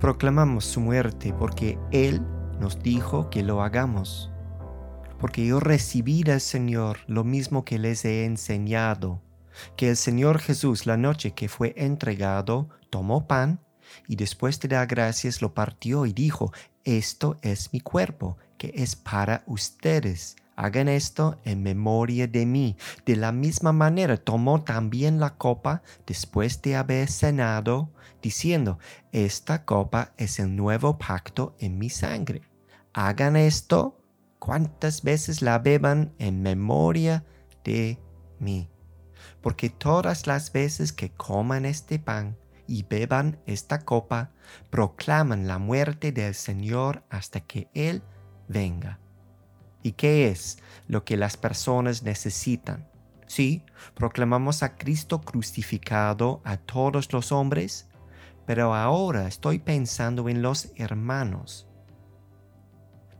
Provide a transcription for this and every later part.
Proclamamos su muerte porque Él nos dijo que lo hagamos. Porque yo recibí del Señor lo mismo que les he enseñado, que el Señor Jesús la noche que fue entregado tomó pan y después de dar gracias lo partió y dijo, esto es mi cuerpo, que es para ustedes. Hagan esto en memoria de mí. De la misma manera tomó también la copa después de haber cenado, diciendo, esta copa es el nuevo pacto en mi sangre. Hagan esto cuantas veces la beban en memoria de mí. Porque todas las veces que coman este pan y beban esta copa, proclaman la muerte del Señor hasta que Él venga. ¿Y qué es lo que las personas necesitan? Sí, proclamamos a Cristo crucificado a todos los hombres, pero ahora estoy pensando en los hermanos.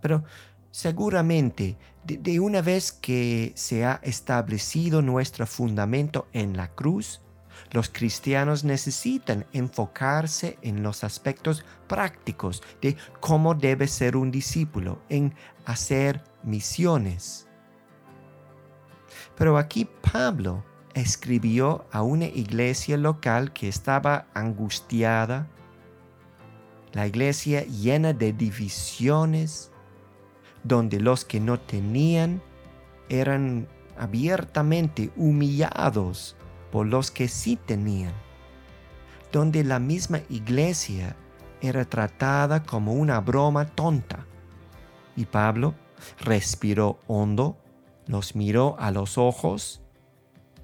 Pero seguramente, de, una vez que se ha establecido nuestro fundamento en la cruz, los cristianos necesitan enfocarse en los aspectos prácticos de cómo debe ser un discípulo, en hacer misiones. Pero aquí Pablo escribió a una iglesia local que estaba angustiada, la iglesia llena de divisiones, donde los que no tenían eran abiertamente humillados por los que sí tenían, donde la misma iglesia era tratada como una broma tonta. Y Pablo respiró hondo, los miró a los ojos,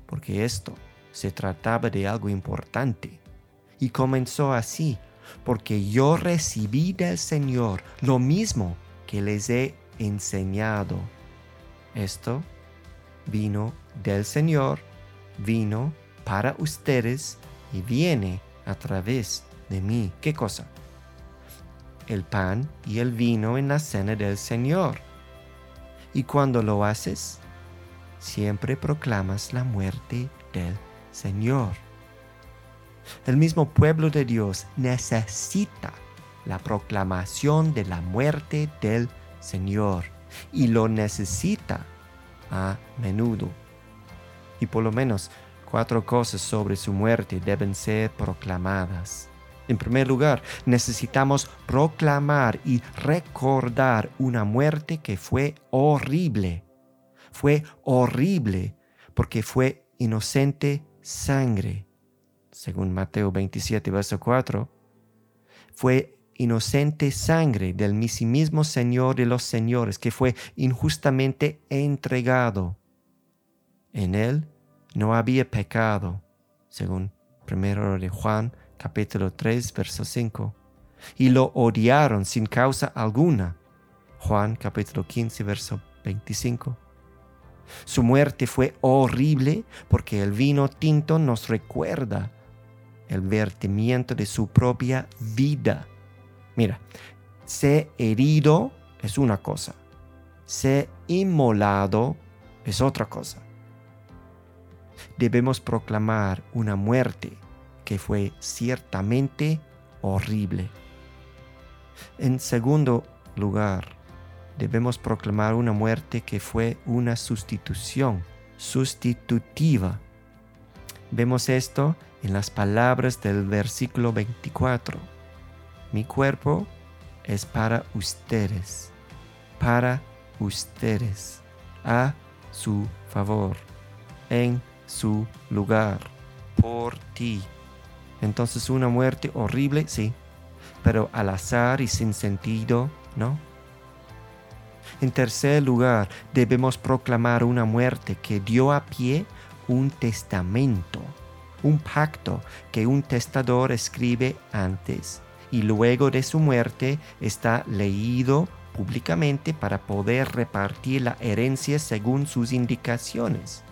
porque esto se trataba de algo importante. Y comenzó así, porque yo recibí del Señor lo mismo que les he enseñado. Esto vino del Señor vino para ustedes y viene a través de mí. ¿Qué cosa? El pan y el vino en la cena del Señor. Y cuando lo haces, siempre proclamas la muerte del Señor. El mismo pueblo de Dios necesita la proclamación de la muerte del Señor y lo necesita a menudo y por lo menos cuatro cosas sobre su muerte deben ser proclamadas. En primer lugar, necesitamos proclamar y recordar una muerte que fue horrible. Fue horrible porque fue inocente sangre. Según Mateo 27, verso 4, fue inocente sangre del mismo Señor de los señores que fue injustamente entregado en él no había pecado, según 1 de Juan capítulo 3, verso 5, y lo odiaron sin causa alguna. Juan capítulo 15, verso 25. Su muerte fue horrible porque el vino tinto nos recuerda el vertimiento de su propia vida. Mira, ser herido es una cosa, ser inmolado es otra cosa debemos proclamar una muerte que fue ciertamente horrible. En segundo lugar, debemos proclamar una muerte que fue una sustitución, sustitutiva. Vemos esto en las palabras del versículo 24. Mi cuerpo es para ustedes, para ustedes, a su favor, en su lugar por ti. Entonces una muerte horrible, sí, pero al azar y sin sentido, ¿no? En tercer lugar, debemos proclamar una muerte que dio a pie un testamento, un pacto que un testador escribe antes y luego de su muerte está leído públicamente para poder repartir la herencia según sus indicaciones.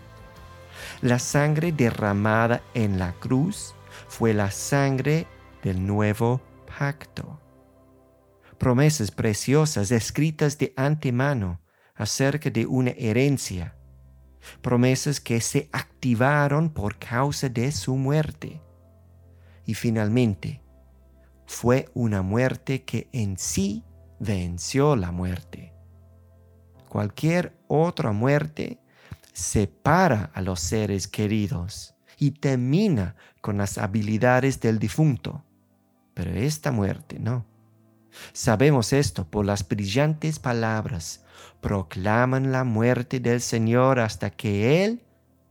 La sangre derramada en la cruz fue la sangre del nuevo pacto. Promesas preciosas escritas de antemano acerca de una herencia. Promesas que se activaron por causa de su muerte. Y finalmente, fue una muerte que en sí venció la muerte. Cualquier otra muerte separa a los seres queridos y termina con las habilidades del difunto. Pero esta muerte no. Sabemos esto por las brillantes palabras. Proclaman la muerte del Señor hasta que Él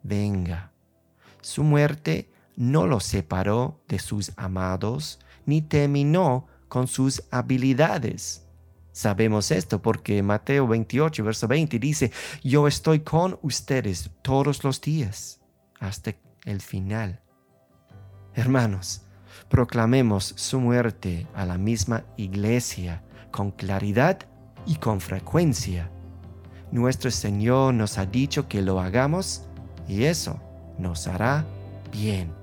venga. Su muerte no lo separó de sus amados, ni terminó con sus habilidades. Sabemos esto porque Mateo 28, verso 20 dice, yo estoy con ustedes todos los días hasta el final. Hermanos, proclamemos su muerte a la misma iglesia con claridad y con frecuencia. Nuestro Señor nos ha dicho que lo hagamos y eso nos hará bien.